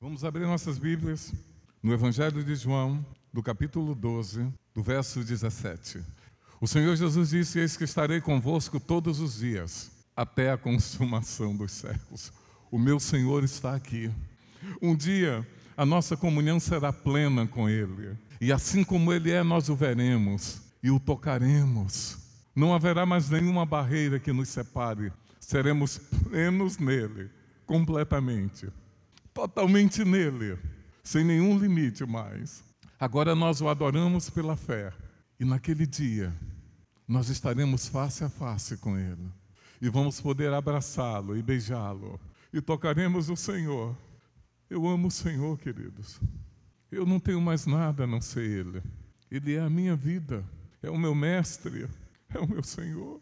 Vamos abrir nossas Bíblias no Evangelho de João, do capítulo 12, do verso 17. O Senhor Jesus disse: Eis que estarei convosco todos os dias, até a consumação dos séculos. O meu Senhor está aqui. Um dia a nossa comunhão será plena com Ele, e assim como Ele é, nós o veremos e o tocaremos. Não haverá mais nenhuma barreira que nos separe, seremos plenos nele, completamente totalmente nele, sem nenhum limite mais. Agora nós o adoramos pela fé, e naquele dia nós estaremos face a face com ele, e vamos poder abraçá-lo e beijá-lo, e tocaremos o Senhor. Eu amo o Senhor, queridos. Eu não tenho mais nada a não ser Ele. Ele é a minha vida, é o meu mestre, é o meu Senhor.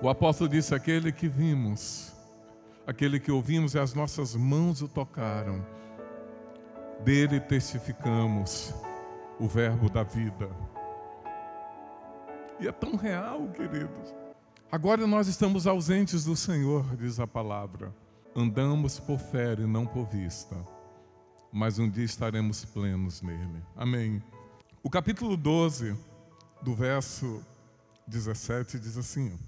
O apóstolo disse: aquele que vimos aquele que ouvimos e as nossas mãos o tocaram. Dele testificamos o Verbo da vida. E é tão real, queridos. Agora nós estamos ausentes do Senhor, diz a palavra. Andamos por fé e não por vista, mas um dia estaremos plenos nele. Amém. O capítulo 12, do verso 17, diz assim: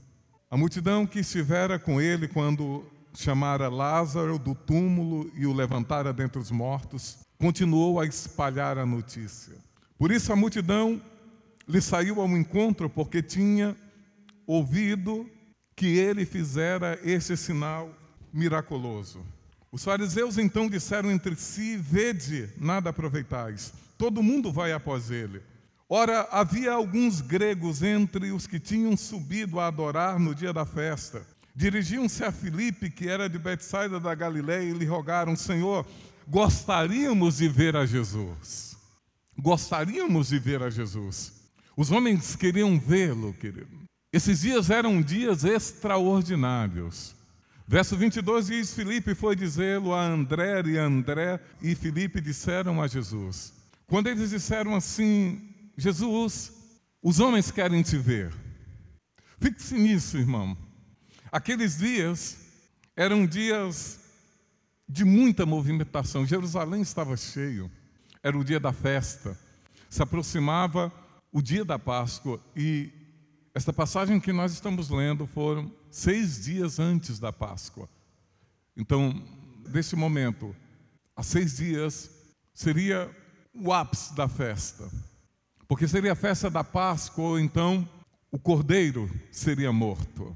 A multidão que estivera com ele quando chamara Lázaro do túmulo e o levantara dentre os mortos, continuou a espalhar a notícia. Por isso a multidão lhe saiu ao encontro, porque tinha ouvido que ele fizera esse sinal miraculoso. Os fariseus então disseram entre si: Vede, nada aproveitais, todo mundo vai após ele. Ora, havia alguns gregos entre os que tinham subido a adorar no dia da festa. Dirigiam-se a Filipe, que era de Betsaida da Galiléia, e lhe rogaram: Senhor, gostaríamos de ver a Jesus. Gostaríamos de ver a Jesus. Os homens queriam vê-lo, querido. Esses dias eram dias extraordinários. Verso 22 diz: Filipe foi dizê-lo a André, e André e Filipe disseram a Jesus. Quando eles disseram assim: Jesus, os homens querem te ver. Fixe nisso, irmão. Aqueles dias eram dias de muita movimentação. Jerusalém estava cheio. Era o dia da festa. Se aproximava o dia da Páscoa e esta passagem que nós estamos lendo foram seis dias antes da Páscoa. Então, desse momento, há seis dias, seria o ápice da festa. Porque seria a festa da Páscoa, ou então o cordeiro seria morto.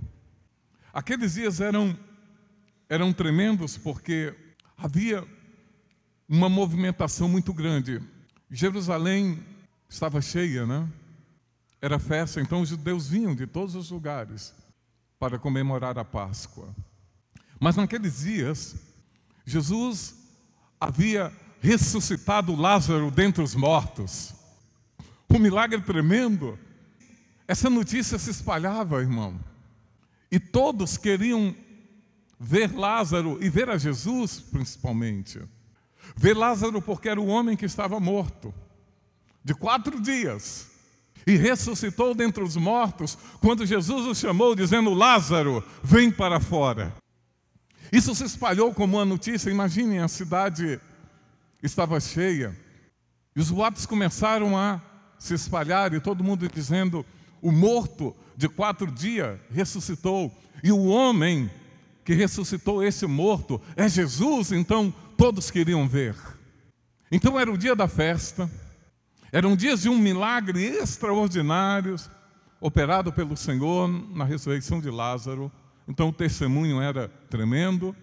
Aqueles dias eram, eram tremendos porque havia uma movimentação muito grande. Jerusalém estava cheia, né? Era festa, então os judeus vinham de todos os lugares para comemorar a Páscoa. Mas naqueles dias, Jesus havia ressuscitado Lázaro dentre os mortos. Um milagre tremendo. Essa notícia se espalhava, irmão. E todos queriam ver Lázaro e ver a Jesus, principalmente. Ver Lázaro porque era o homem que estava morto, de quatro dias, e ressuscitou dentre os mortos, quando Jesus o chamou, dizendo: Lázaro, vem para fora. Isso se espalhou como uma notícia. Imaginem, a cidade estava cheia, e os boatos começaram a se espalhar, e todo mundo dizendo: o morto de quatro dias ressuscitou, e o homem que ressuscitou esse morto é Jesus, então todos queriam ver. Então era o dia da festa, eram dias de um milagre extraordinário operado pelo Senhor na ressurreição de Lázaro. Então o testemunho era tremendo.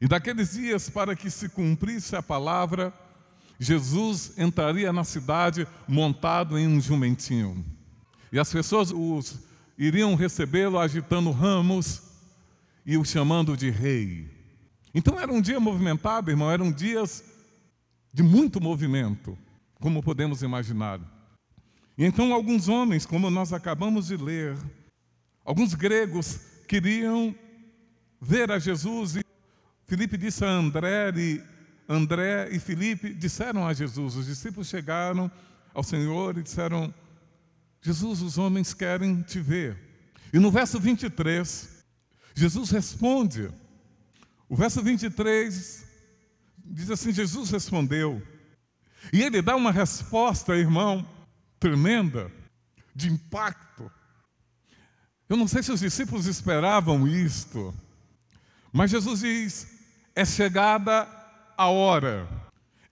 E daqueles dias, para que se cumprisse a palavra, Jesus entraria na cidade montado em um jumentinho. E as pessoas os, iriam recebê-lo agitando ramos e o chamando de rei. Então era um dia movimentado, irmão, eram dias de muito movimento, como podemos imaginar. E então alguns homens, como nós acabamos de ler, alguns gregos queriam ver a Jesus e Filipe disse a André e André e Filipe disseram a Jesus, os discípulos chegaram ao Senhor e disseram: Jesus, os homens querem te ver. E no verso 23, Jesus responde. O verso 23 Diz assim: Jesus respondeu. E ele dá uma resposta, irmão, tremenda, de impacto. Eu não sei se os discípulos esperavam isto, mas Jesus diz: é chegada a hora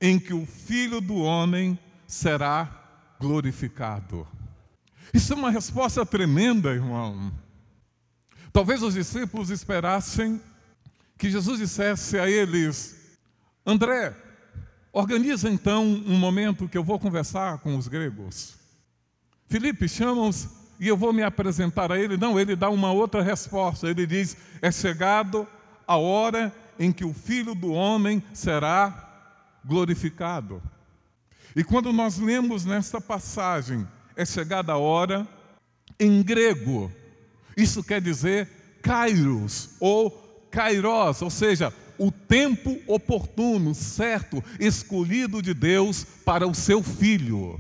em que o Filho do Homem será glorificado. Isso é uma resposta tremenda, irmão. Talvez os discípulos esperassem que Jesus dissesse a eles: André, organiza então um momento que eu vou conversar com os gregos. Felipe, chama-os e eu vou me apresentar a ele. Não, ele dá uma outra resposta. Ele diz: É chegado a hora em que o filho do homem será glorificado. E quando nós lemos nesta passagem, é chegada a hora, em grego, isso quer dizer kairos ou kairos, ou seja, o tempo oportuno, certo, escolhido de Deus para o seu filho.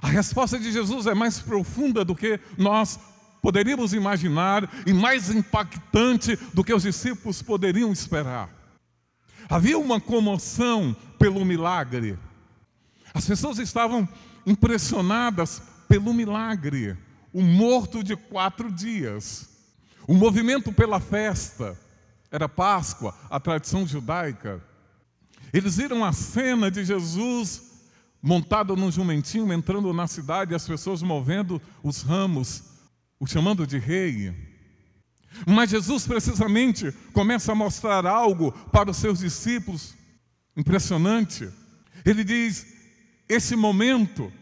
A resposta de Jesus é mais profunda do que nós poderíamos imaginar e mais impactante do que os discípulos poderiam esperar. Havia uma comoção pelo milagre. As pessoas estavam impressionadas pelo milagre. O morto de quatro dias. O movimento pela festa. Era Páscoa, a tradição judaica. Eles viram a cena de Jesus montado num jumentinho, entrando na cidade, as pessoas movendo os ramos, o chamando de rei. Mas Jesus precisamente começa a mostrar algo para os seus discípulos impressionante. Ele diz: esse momento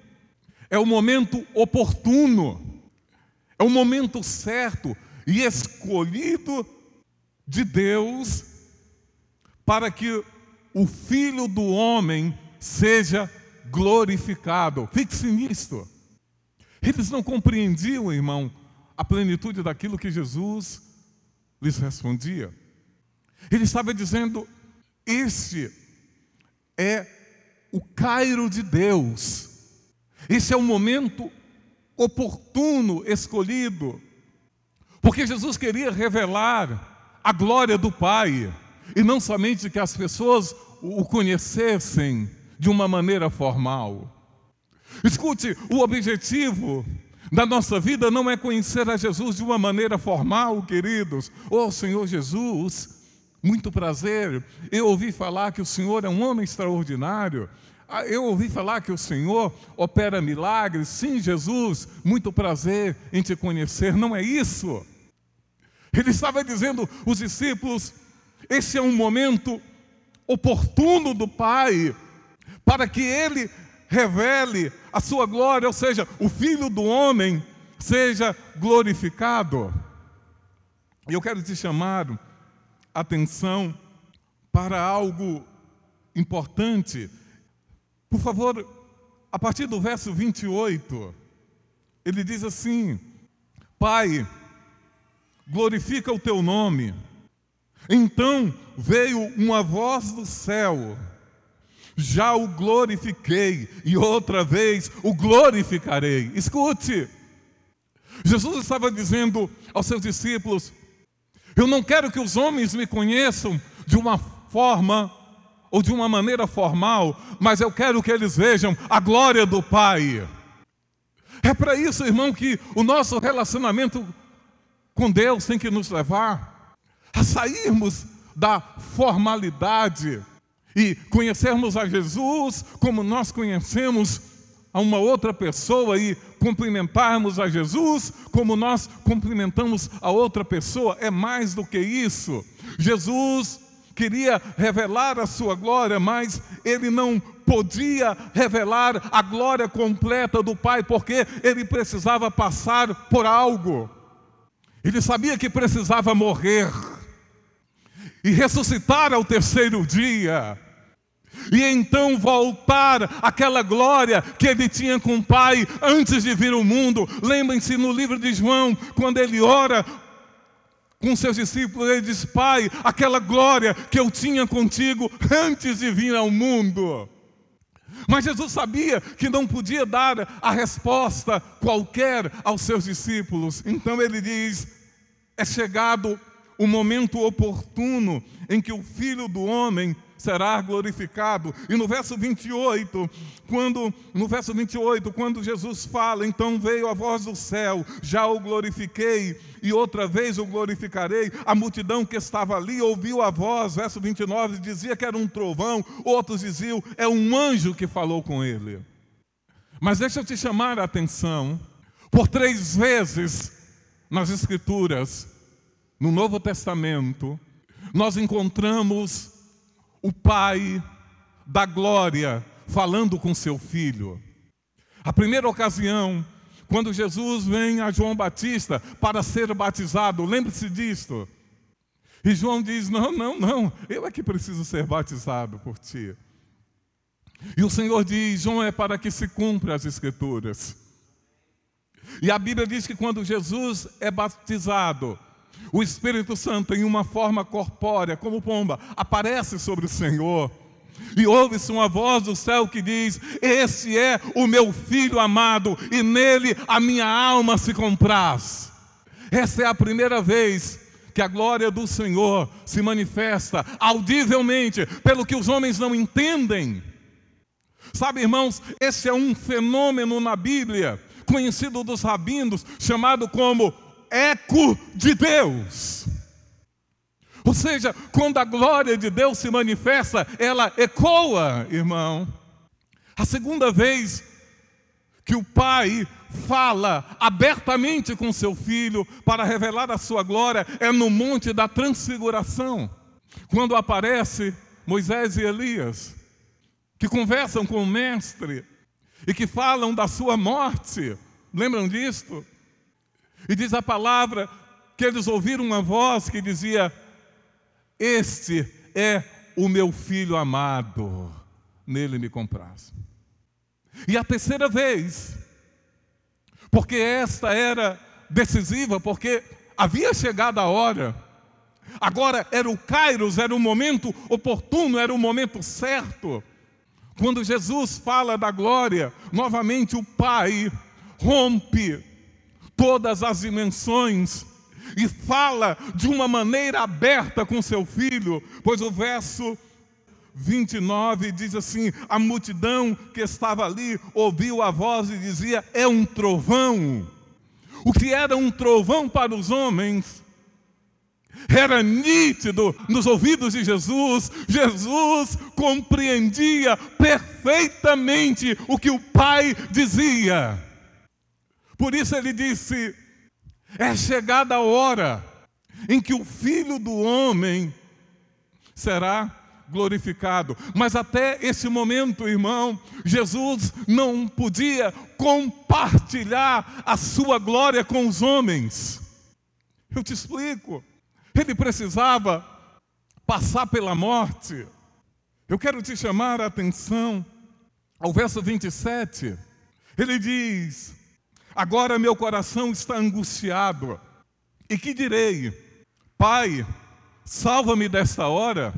é o momento oportuno, é o momento certo e escolhido de Deus para que o Filho do Homem seja glorificado. Fixe nisto. Eles não compreendiam, irmão, a plenitude daquilo que Jesus lhes respondia. Ele estava dizendo: Este é o Cairo de Deus, esse é o momento oportuno, escolhido, porque Jesus queria revelar a glória do Pai, e não somente que as pessoas o conhecessem de uma maneira formal. Escute, o objetivo da nossa vida não é conhecer a Jesus de uma maneira formal, queridos. Oh, Senhor Jesus, muito prazer. Eu ouvi falar que o Senhor é um homem extraordinário. Ah, eu ouvi falar que o Senhor opera milagres. Sim, Jesus, muito prazer em te conhecer. Não é isso. Ele estava dizendo, os discípulos, esse é um momento oportuno do Pai, para que Ele revele a sua glória, ou seja, o Filho do homem seja glorificado. E eu quero te chamar atenção para algo importante. Por favor, a partir do verso 28, ele diz assim: Pai, glorifica o teu nome. Então veio uma voz do céu já o glorifiquei e outra vez o glorificarei. Escute, Jesus estava dizendo aos seus discípulos: Eu não quero que os homens me conheçam de uma forma ou de uma maneira formal, mas eu quero que eles vejam a glória do Pai. É para isso, irmão, que o nosso relacionamento com Deus tem que nos levar a sairmos da formalidade e conhecermos a Jesus como nós conhecemos a uma outra pessoa e cumprimentarmos a Jesus como nós cumprimentamos a outra pessoa, é mais do que isso. Jesus queria revelar a sua glória, mas ele não podia revelar a glória completa do Pai, porque ele precisava passar por algo. Ele sabia que precisava morrer e ressuscitar ao terceiro dia e então voltar àquela glória que ele tinha com o Pai antes de vir ao mundo. Lembrem-se no livro de João, quando ele ora com seus discípulos, ele diz: Pai, aquela glória que eu tinha contigo antes de vir ao mundo. Mas Jesus sabia que não podia dar a resposta qualquer aos seus discípulos, então ele diz: É chegado o momento oportuno em que o filho do homem será glorificado. E no verso 28, quando no verso 28, quando Jesus fala, então veio a voz do céu, já o glorifiquei e outra vez o glorificarei. A multidão que estava ali ouviu a voz, verso 29 dizia que era um trovão, outros diziam é um anjo que falou com ele. Mas deixa eu te chamar a atenção, por três vezes nas escrituras, no Novo Testamento, nós encontramos o Pai da glória falando com seu filho. A primeira ocasião, quando Jesus vem a João Batista para ser batizado, lembre-se disto. E João diz: Não, não, não, eu é que preciso ser batizado por ti. E o Senhor diz: João é para que se cumpra as Escrituras. E a Bíblia diz que quando Jesus é batizado, o Espírito Santo, em uma forma corpórea, como pomba, aparece sobre o Senhor. E ouve-se uma voz do céu que diz: Esse é o meu filho amado, e nele a minha alma se compraz. Essa é a primeira vez que a glória do Senhor se manifesta audivelmente, pelo que os homens não entendem. Sabe, irmãos, esse é um fenômeno na Bíblia, conhecido dos rabinos, chamado como eco de Deus. Ou seja, quando a glória de Deus se manifesta, ela ecoa, irmão. A segunda vez que o Pai fala abertamente com seu filho para revelar a sua glória é no Monte da Transfiguração, quando aparece Moisés e Elias, que conversam com o Mestre e que falam da sua morte. Lembram disto? E diz a palavra que eles ouviram uma voz que dizia: Este é o meu filho amado, nele me compraz. E a terceira vez, porque esta era decisiva, porque havia chegado a hora, agora era o Kairos, era o momento oportuno, era o momento certo. Quando Jesus fala da glória, novamente o Pai rompe todas as dimensões e fala de uma maneira aberta com seu filho, pois o verso 29 diz assim: A multidão que estava ali ouviu a voz e dizia: É um trovão. O que era um trovão para os homens era nítido nos ouvidos de Jesus. Jesus compreendia perfeitamente o que o Pai dizia. Por isso ele disse: é chegada a hora em que o filho do homem será glorificado. Mas até esse momento, irmão, Jesus não podia compartilhar a sua glória com os homens. Eu te explico. Ele precisava passar pela morte. Eu quero te chamar a atenção ao verso 27. Ele diz: Agora meu coração está angustiado. E que direi? Pai, salva-me desta hora.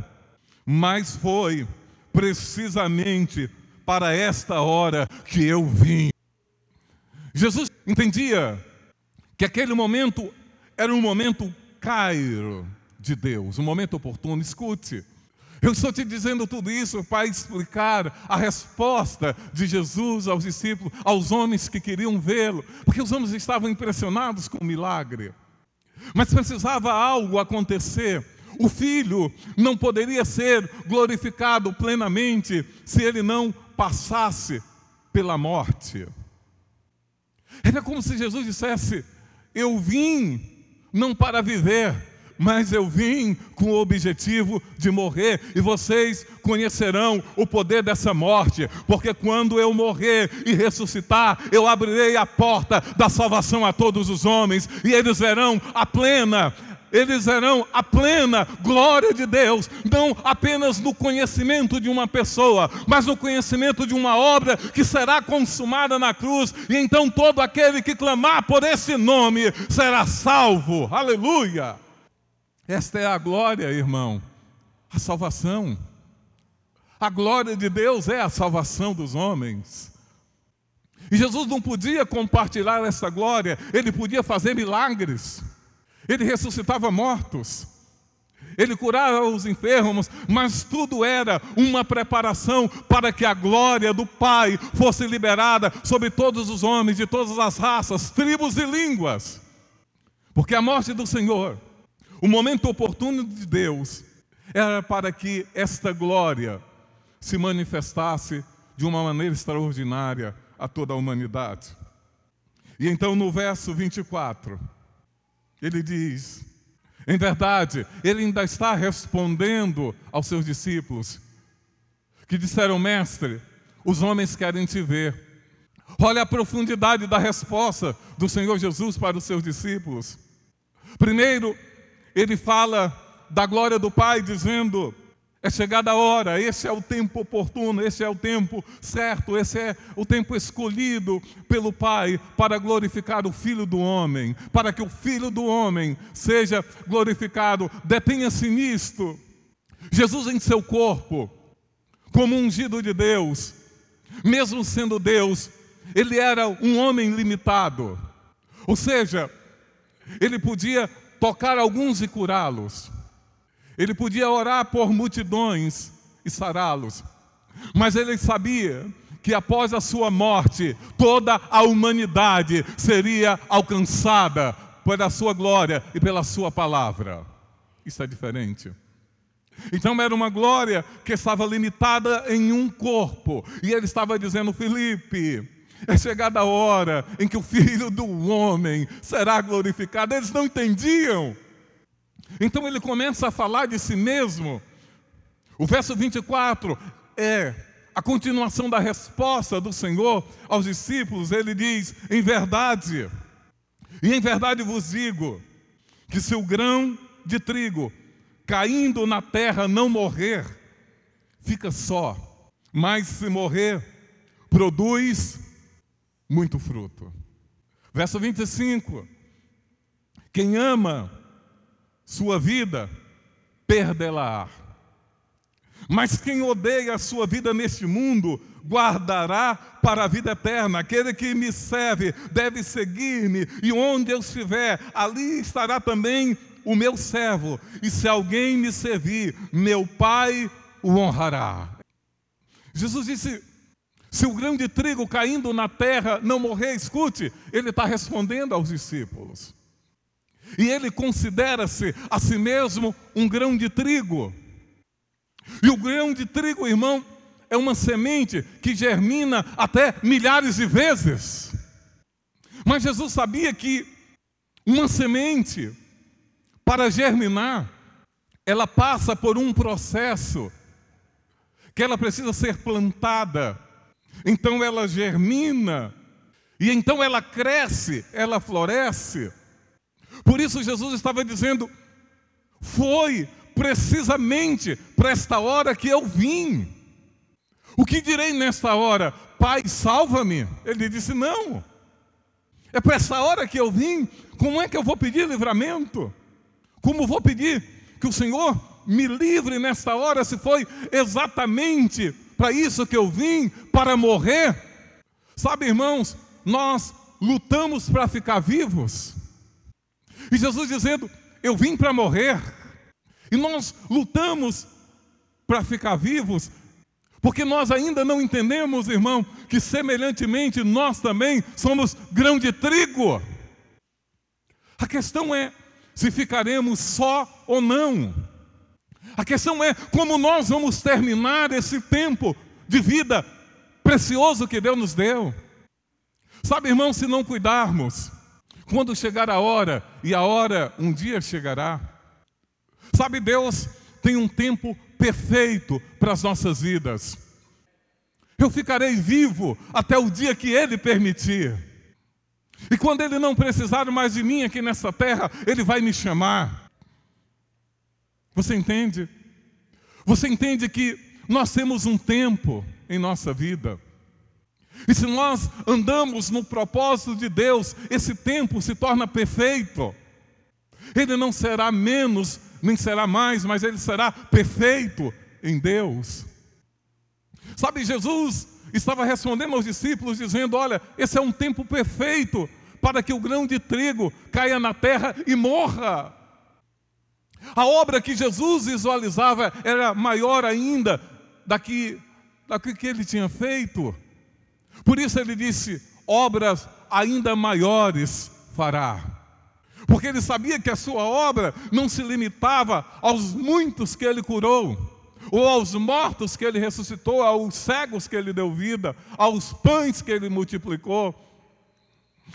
Mas foi precisamente para esta hora que eu vim. Jesus entendia que aquele momento era um momento cairo de Deus, um momento oportuno. Escute, eu estou te dizendo tudo isso para explicar a resposta de Jesus aos discípulos, aos homens que queriam vê-lo, porque os homens estavam impressionados com o milagre. Mas precisava algo acontecer. O filho não poderia ser glorificado plenamente se ele não passasse pela morte. Era como se Jesus dissesse: Eu vim não para viver, mas eu vim com o objetivo de morrer, e vocês conhecerão o poder dessa morte, porque quando eu morrer e ressuscitar, eu abrirei a porta da salvação a todos os homens, e eles verão a plena eles verão a plena glória de Deus, não apenas no conhecimento de uma pessoa, mas no conhecimento de uma obra que será consumada na cruz, e então todo aquele que clamar por esse nome será salvo. Aleluia! Esta é a glória, irmão, a salvação. A glória de Deus é a salvação dos homens. E Jesus não podia compartilhar essa glória, ele podia fazer milagres, ele ressuscitava mortos, ele curava os enfermos, mas tudo era uma preparação para que a glória do Pai fosse liberada sobre todos os homens de todas as raças, tribos e línguas. Porque a morte do Senhor, o momento oportuno de Deus, era para que esta glória se manifestasse de uma maneira extraordinária a toda a humanidade. E então no verso 24, ele diz: em verdade, ele ainda está respondendo aos seus discípulos, que disseram: Mestre, os homens querem te ver. Olha a profundidade da resposta do Senhor Jesus para os seus discípulos. Primeiro, ele fala da glória do Pai, dizendo: é chegada a hora, esse é o tempo oportuno, esse é o tempo certo, esse é o tempo escolhido pelo Pai para glorificar o Filho do homem, para que o Filho do homem seja glorificado. Detenha-se nisto. Jesus em seu corpo, como ungido de Deus, mesmo sendo Deus, ele era um homem limitado. Ou seja, ele podia tocar alguns e curá-los. Ele podia orar por multidões e sará-los, mas ele sabia que após a sua morte, toda a humanidade seria alcançada pela sua glória e pela sua palavra. Isso é diferente. Então era uma glória que estava limitada em um corpo, e ele estava dizendo: Felipe, é chegada a hora em que o filho do homem será glorificado. Eles não entendiam. Então ele começa a falar de si mesmo. O verso 24 é a continuação da resposta do Senhor aos discípulos. Ele diz: Em verdade, e em verdade vos digo, que se o grão de trigo caindo na terra não morrer, fica só, mas se morrer, produz muito fruto. Verso 25: Quem ama sua vida, perdê-la. Mas quem odeia a sua vida neste mundo, guardará para a vida eterna. Aquele que me serve deve seguir-me, e onde eu estiver, ali estará também o meu servo. E se alguém me servir, meu Pai o honrará. Jesus disse: se o grão de trigo caindo na terra não morrer, escute, ele está respondendo aos discípulos. E ele considera-se a si mesmo um grão de trigo. E o grão de trigo, irmão, é uma semente que germina até milhares de vezes. Mas Jesus sabia que uma semente, para germinar, ela passa por um processo que ela precisa ser plantada. Então ela germina, e então ela cresce, ela floresce. Por isso Jesus estava dizendo: Foi precisamente para esta hora que eu vim. O que direi nesta hora? Pai, salva-me. Ele disse: Não. É para essa hora que eu vim. Como é que eu vou pedir livramento? Como vou pedir que o Senhor me livre nesta hora, se foi exatamente para isso que eu vim, para morrer? Sabe, irmãos, nós lutamos para ficar vivos. E Jesus dizendo: Eu vim para morrer. E nós lutamos para ficar vivos, porque nós ainda não entendemos, irmão, que semelhantemente nós também somos grão de trigo. A questão é se ficaremos só ou não. A questão é como nós vamos terminar esse tempo de vida precioso que Deus nos deu. Sabe, irmão, se não cuidarmos, quando chegar a hora, e a hora um dia chegará. Sabe, Deus tem um tempo perfeito para as nossas vidas. Eu ficarei vivo até o dia que Ele permitir. E quando Ele não precisar mais de mim aqui nessa terra, Ele vai me chamar. Você entende? Você entende que nós temos um tempo em nossa vida. E se nós andamos no propósito de Deus, esse tempo se torna perfeito. Ele não será menos, nem será mais, mas ele será perfeito em Deus. Sabe, Jesus estava respondendo aos discípulos, dizendo: Olha, esse é um tempo perfeito para que o grão de trigo caia na terra e morra. A obra que Jesus visualizava era maior ainda daqui, daqui que ele tinha feito. Por isso ele disse: obras ainda maiores fará. Porque ele sabia que a sua obra não se limitava aos muitos que ele curou, ou aos mortos que ele ressuscitou, aos cegos que ele deu vida, aos pães que ele multiplicou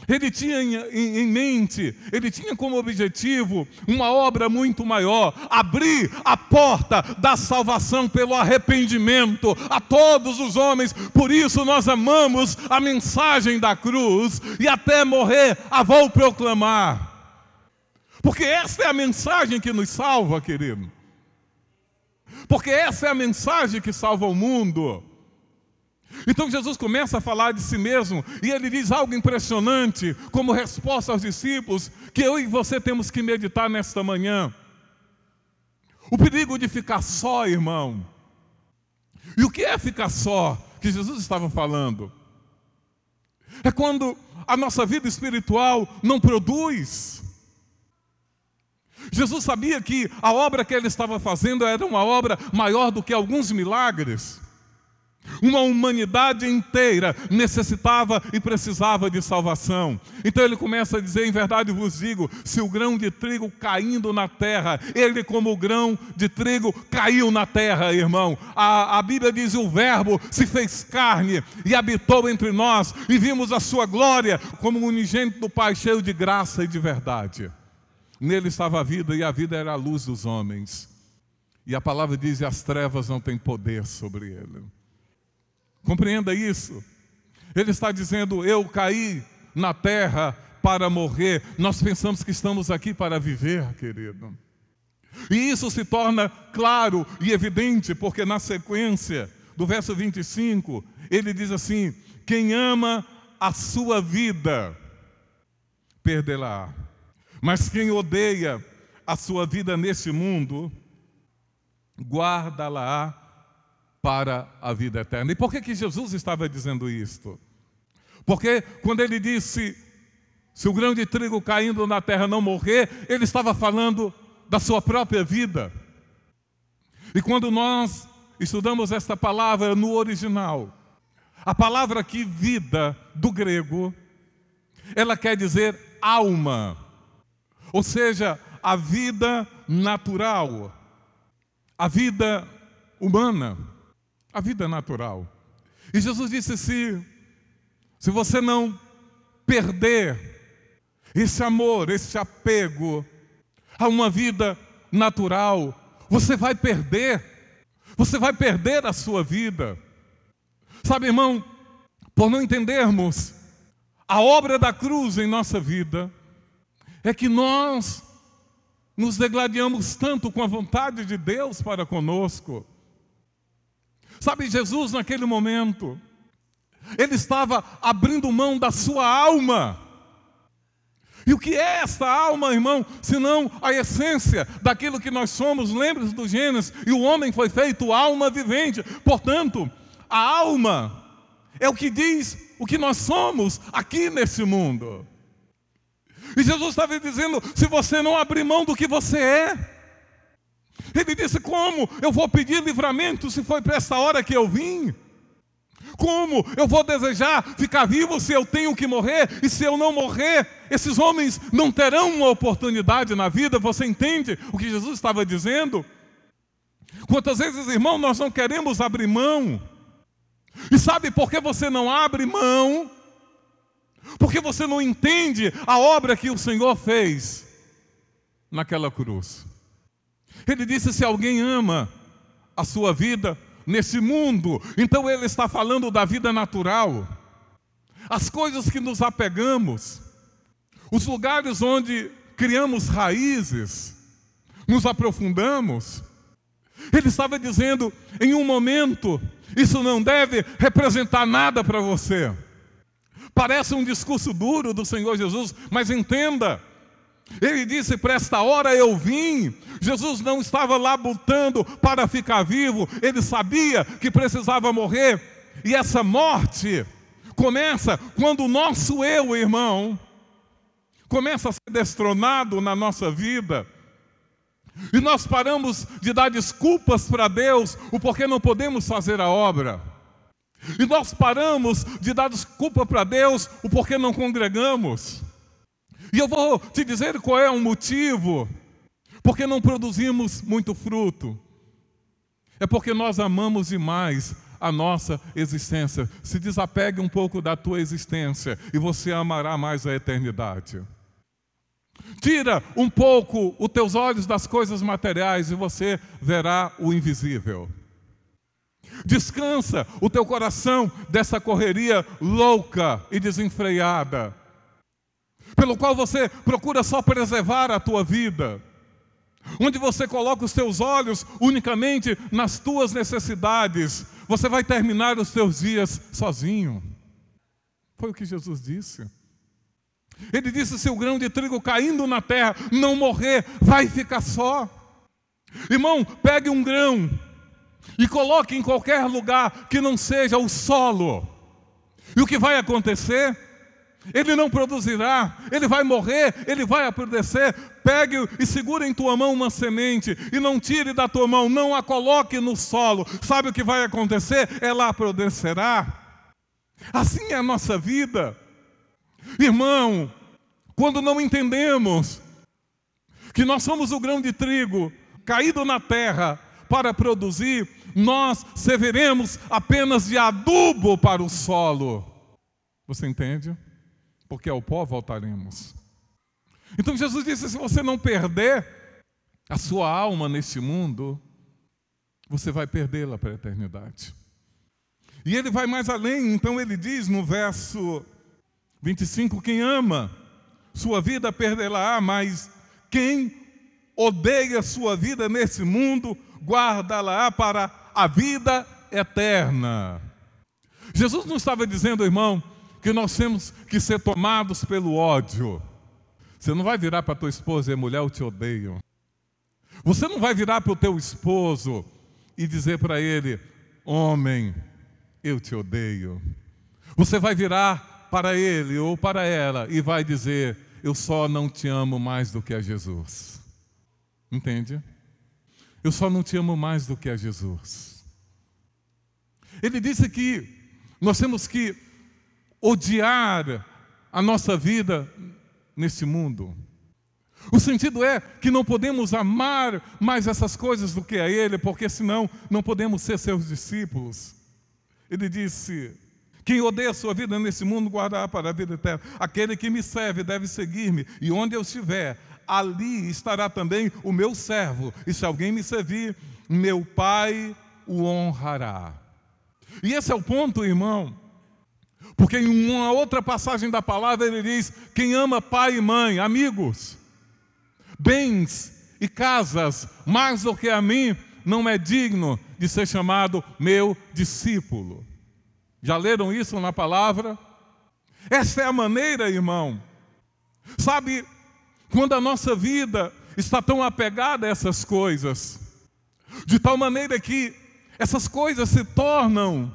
ele tinha em mente, ele tinha como objetivo uma obra muito maior: abrir a porta da salvação pelo arrependimento a todos os homens. Por isso nós amamos a mensagem da cruz e até morrer a vou proclamar. Porque essa é a mensagem que nos salva, querido. Porque essa é a mensagem que salva o mundo. Então Jesus começa a falar de si mesmo e ele diz algo impressionante como resposta aos discípulos que eu e você temos que meditar nesta manhã. O perigo de ficar só, irmão. E o que é ficar só que Jesus estava falando? É quando a nossa vida espiritual não produz. Jesus sabia que a obra que ele estava fazendo era uma obra maior do que alguns milagres. Uma humanidade inteira necessitava e precisava de salvação. Então ele começa a dizer: Em verdade vos digo, se o grão de trigo caindo na terra, ele, como o grão de trigo, caiu na terra, irmão. A, a Bíblia diz: O Verbo se fez carne e habitou entre nós, e vimos a sua glória como unigênito do Pai, cheio de graça e de verdade. Nele estava a vida, e a vida era a luz dos homens. E a palavra diz: e as trevas não têm poder sobre ele. Compreenda isso. Ele está dizendo: Eu caí na terra para morrer. Nós pensamos que estamos aqui para viver, querido. E isso se torna claro e evidente, porque na sequência do verso 25, ele diz assim: Quem ama a sua vida, perderá. Mas quem odeia a sua vida nesse mundo, guarda-la para a vida eterna. E por que, que Jesus estava dizendo isto? Porque quando ele disse: se o grão de trigo caindo na terra não morrer, ele estava falando da sua própria vida. E quando nós estudamos esta palavra no original, a palavra aqui, vida, do grego, ela quer dizer alma, ou seja, a vida natural, a vida humana a vida natural. E Jesus disse: se, se você não perder esse amor, esse apego a uma vida natural, você vai perder, você vai perder a sua vida. Sabe, irmão, por não entendermos a obra da cruz em nossa vida, é que nós nos degladiamos tanto com a vontade de Deus para conosco. Sabe, Jesus naquele momento, ele estava abrindo mão da sua alma. E o que é esta alma, irmão, senão a essência daquilo que nós somos? Lembre-se do Gênesis, e o homem foi feito alma vivente. Portanto, a alma é o que diz o que nós somos aqui nesse mundo. E Jesus estava dizendo: se você não abrir mão do que você é, ele disse: Como eu vou pedir livramento se foi para essa hora que eu vim? Como eu vou desejar ficar vivo se eu tenho que morrer? E se eu não morrer, esses homens não terão uma oportunidade na vida? Você entende o que Jesus estava dizendo? Quantas vezes, irmão, nós não queremos abrir mão? E sabe por que você não abre mão? Porque você não entende a obra que o Senhor fez naquela cruz. Ele disse: se alguém ama a sua vida nesse mundo, então ele está falando da vida natural, as coisas que nos apegamos, os lugares onde criamos raízes, nos aprofundamos. Ele estava dizendo: em um momento, isso não deve representar nada para você. Parece um discurso duro do Senhor Jesus, mas entenda, ele disse: Para esta hora eu vim. Jesus não estava lá lutando para ficar vivo, ele sabia que precisava morrer. E essa morte começa quando o nosso eu, irmão, começa a ser destronado na nossa vida. E nós paramos de dar desculpas para Deus o porquê não podemos fazer a obra. E nós paramos de dar desculpa para Deus o porquê não congregamos. E eu vou te dizer qual é o motivo. Porque não produzimos muito fruto. É porque nós amamos demais a nossa existência. Se desapegue um pouco da tua existência e você amará mais a eternidade. Tira um pouco os teus olhos das coisas materiais e você verá o invisível. Descansa o teu coração dessa correria louca e desenfreada, pelo qual você procura só preservar a tua vida, onde você coloca os teus olhos unicamente nas tuas necessidades, você vai terminar os teus dias sozinho. Foi o que Jesus disse. Ele disse: se o grão de trigo caindo na terra não morrer, vai ficar só. Irmão, pegue um grão e coloque em qualquer lugar que não seja o solo. E o que vai acontecer? Ele não produzirá, ele vai morrer, ele vai apodrecer. Pegue e segure em tua mão uma semente e não tire da tua mão, não a coloque no solo. Sabe o que vai acontecer? Ela apodrecerá. Assim é a nossa vida. Irmão, quando não entendemos que nós somos o grão de trigo caído na terra para produzir, nós serviremos apenas de adubo para o solo. Você entende? Porque ao pó voltaremos. Então Jesus disse: se você não perder a sua alma neste mundo, você vai perdê-la para a eternidade. E ele vai mais além, então ele diz no verso 25: Quem ama sua vida perderá, mas quem odeia sua vida nesse mundo, guarda-la para a vida eterna. Jesus não estava dizendo, irmão, que nós temos que ser tomados pelo ódio. Você não vai virar para tua esposa e mulher, eu te odeio. Você não vai virar para o teu esposo e dizer para ele, homem, eu te odeio. Você vai virar para ele ou para ela e vai dizer: Eu só não te amo mais do que a Jesus. Entende? Eu só não te amo mais do que a Jesus. Ele disse que nós temos que odiar a nossa vida nesse mundo. O sentido é que não podemos amar mais essas coisas do que a Ele, porque senão não podemos ser seus discípulos. Ele disse: quem odeia a sua vida nesse mundo guardará para a vida eterna. Aquele que me serve deve seguir-me, e onde eu estiver, ali estará também o meu servo. E se alguém me servir, meu Pai o honrará. E esse é o ponto, irmão. Porque em uma outra passagem da palavra ele diz: quem ama pai e mãe, amigos, bens e casas, mais do que a mim, não é digno de ser chamado meu discípulo. Já leram isso na palavra? Essa é a maneira, irmão. Sabe, quando a nossa vida está tão apegada a essas coisas, de tal maneira que essas coisas se tornam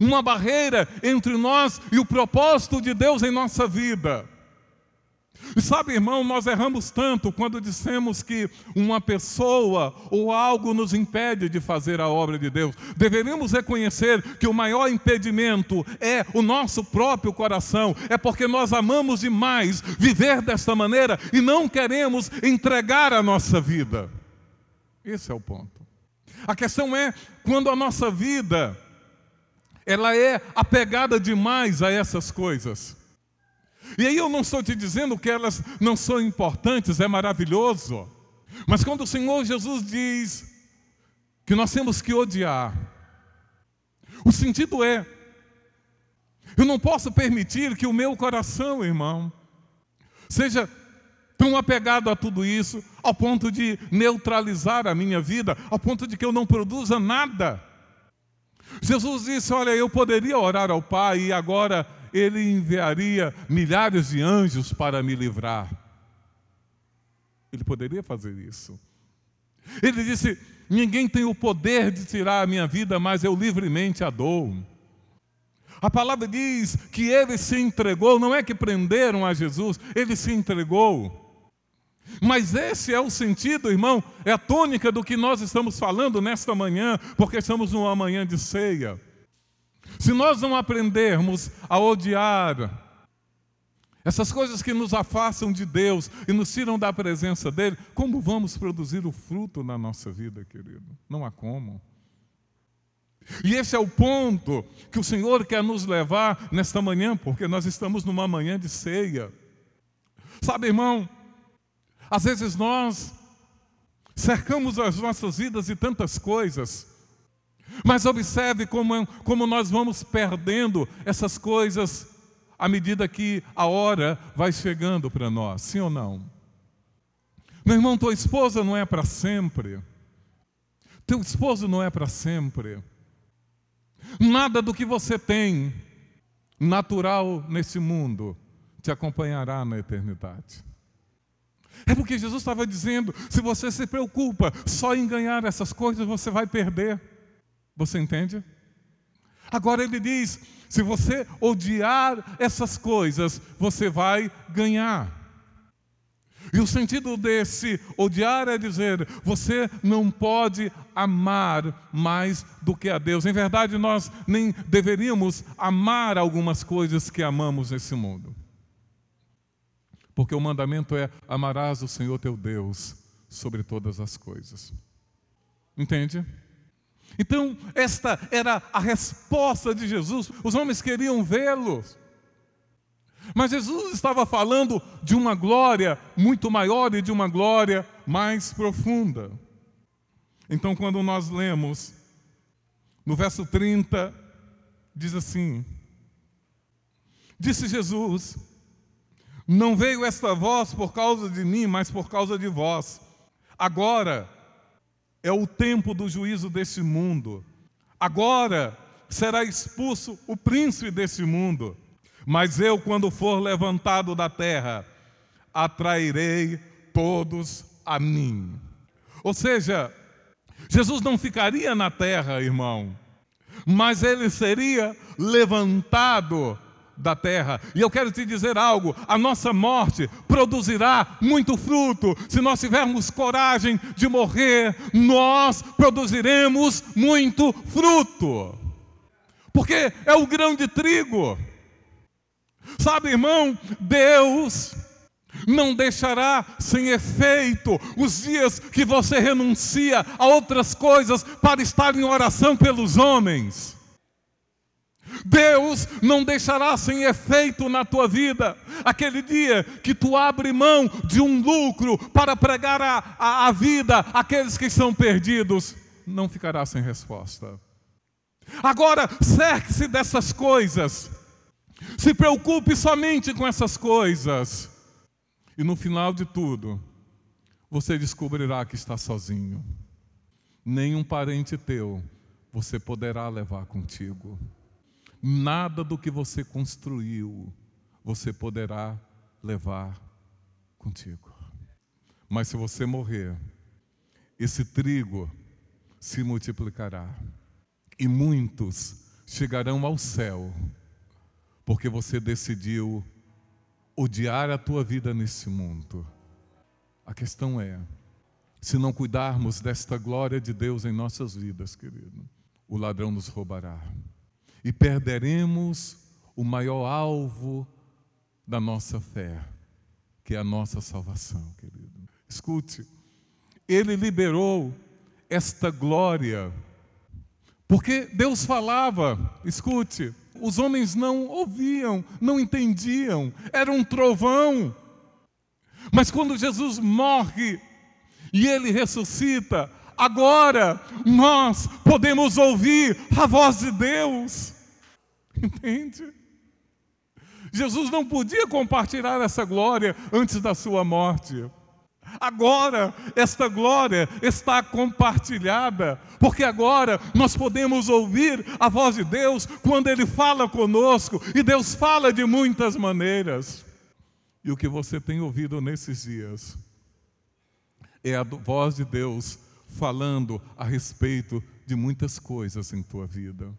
uma barreira entre nós e o propósito de Deus em nossa vida. E sabe, irmão, nós erramos tanto quando dissemos que uma pessoa ou algo nos impede de fazer a obra de Deus. Deveríamos reconhecer que o maior impedimento é o nosso próprio coração, é porque nós amamos demais viver desta maneira e não queremos entregar a nossa vida. Esse é o ponto. A questão é quando a nossa vida ela é apegada demais a essas coisas. E aí eu não estou te dizendo que elas não são importantes, é maravilhoso. Mas quando o Senhor Jesus diz que nós temos que odiar, o sentido é: eu não posso permitir que o meu coração, irmão, seja tão apegado a tudo isso, ao ponto de neutralizar a minha vida, ao ponto de que eu não produza nada. Jesus disse: Olha, eu poderia orar ao Pai e agora ele enviaria milhares de anjos para me livrar. Ele poderia fazer isso. Ele disse: Ninguém tem o poder de tirar a minha vida, mas eu livremente a dou. A palavra diz que ele se entregou, não é que prenderam a Jesus, ele se entregou. Mas esse é o sentido, irmão, é a tônica do que nós estamos falando nesta manhã, porque estamos numa manhã de ceia. Se nós não aprendermos a odiar essas coisas que nos afastam de Deus e nos tiram da presença dEle, como vamos produzir o fruto na nossa vida, querido? Não há como. E esse é o ponto que o Senhor quer nos levar nesta manhã, porque nós estamos numa manhã de ceia. Sabe, irmão, às vezes nós cercamos as nossas vidas de tantas coisas, mas observe como, como nós vamos perdendo essas coisas à medida que a hora vai chegando para nós, sim ou não? Meu irmão, tua esposa não é para sempre. Teu esposo não é para sempre. Nada do que você tem natural nesse mundo te acompanhará na eternidade. É porque Jesus estava dizendo: se você se preocupa só em ganhar essas coisas, você vai perder. Você entende? Agora ele diz: se você odiar essas coisas, você vai ganhar. E o sentido desse odiar é dizer, você não pode amar mais do que a Deus. Em verdade, nós nem deveríamos amar algumas coisas que amamos nesse mundo. Porque o mandamento é: amarás o Senhor teu Deus sobre todas as coisas. Entende? Então, esta era a resposta de Jesus. Os homens queriam vê-lo. Mas Jesus estava falando de uma glória muito maior e de uma glória mais profunda. Então, quando nós lemos no verso 30, diz assim: Disse Jesus: Não veio esta voz por causa de mim, mas por causa de vós. Agora, é o tempo do juízo desse mundo. Agora será expulso o príncipe desse mundo. Mas eu, quando for levantado da terra, atrairei todos a mim. Ou seja, Jesus não ficaria na terra, irmão, mas ele seria levantado da terra. E eu quero te dizer algo: a nossa morte produzirá muito fruto. Se nós tivermos coragem de morrer, nós produziremos muito fruto. Porque é o grão de trigo. Sabe, irmão, Deus não deixará sem efeito os dias que você renuncia a outras coisas para estar em oração pelos homens. Deus não deixará sem efeito na tua vida aquele dia que tu abre mão de um lucro para pregar a, a, a vida àqueles que estão perdidos, não ficará sem resposta. Agora, cerque-se dessas coisas, se preocupe somente com essas coisas, e no final de tudo, você descobrirá que está sozinho. Nenhum parente teu você poderá levar contigo. Nada do que você construiu você poderá levar contigo. Mas se você morrer, esse trigo se multiplicará e muitos chegarão ao céu, porque você decidiu odiar a tua vida nesse mundo. A questão é, se não cuidarmos desta glória de Deus em nossas vidas, querido, o ladrão nos roubará e perderemos o maior alvo da nossa fé, que é a nossa salvação, querido. Escute, ele liberou esta glória, porque Deus falava, escute, os homens não ouviam, não entendiam, era um trovão. Mas quando Jesus morre e ele ressuscita, agora nós podemos ouvir a voz de Deus. Entende? Jesus não podia compartilhar essa glória antes da sua morte. Agora, esta glória está compartilhada, porque agora nós podemos ouvir a voz de Deus quando Ele fala conosco, e Deus fala de muitas maneiras. E o que você tem ouvido nesses dias é a voz de Deus falando a respeito de muitas coisas em tua vida.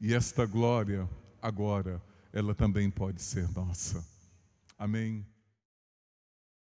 E esta glória, agora, ela também pode ser nossa. Amém.